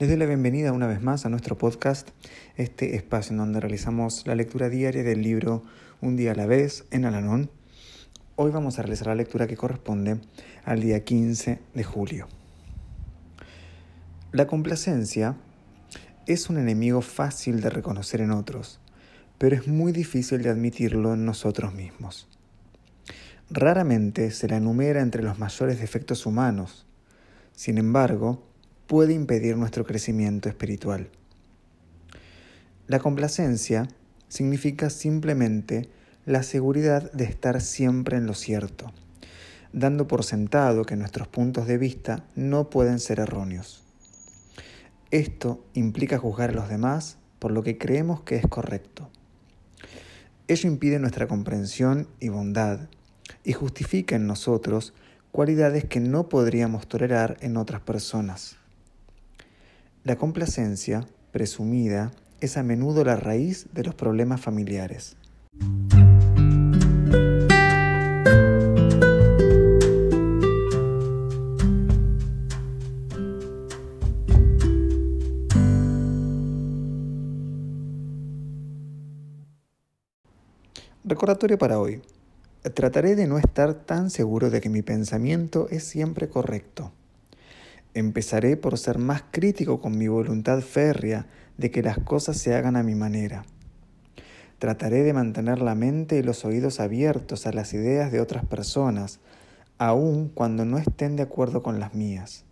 Les doy la bienvenida una vez más a nuestro podcast, este espacio en donde realizamos la lectura diaria del libro Un día a la vez en Alanón Hoy vamos a realizar la lectura que corresponde al día 15 de julio. La complacencia es un enemigo fácil de reconocer en otros, pero es muy difícil de admitirlo en nosotros mismos. Raramente se la enumera entre los mayores defectos humanos, sin embargo, puede impedir nuestro crecimiento espiritual. La complacencia significa simplemente la seguridad de estar siempre en lo cierto, dando por sentado que nuestros puntos de vista no pueden ser erróneos. Esto implica juzgar a los demás por lo que creemos que es correcto. Ello impide nuestra comprensión y bondad y justifica en nosotros cualidades que no podríamos tolerar en otras personas. La complacencia, presumida, es a menudo la raíz de los problemas familiares. Recordatorio para hoy. Trataré de no estar tan seguro de que mi pensamiento es siempre correcto. Empezaré por ser más crítico con mi voluntad férrea de que las cosas se hagan a mi manera. Trataré de mantener la mente y los oídos abiertos a las ideas de otras personas, aun cuando no estén de acuerdo con las mías.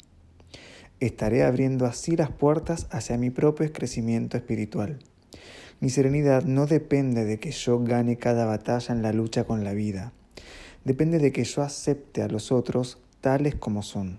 Estaré abriendo así las puertas hacia mi propio crecimiento espiritual. Mi serenidad no depende de que yo gane cada batalla en la lucha con la vida. Depende de que yo acepte a los otros tales como son.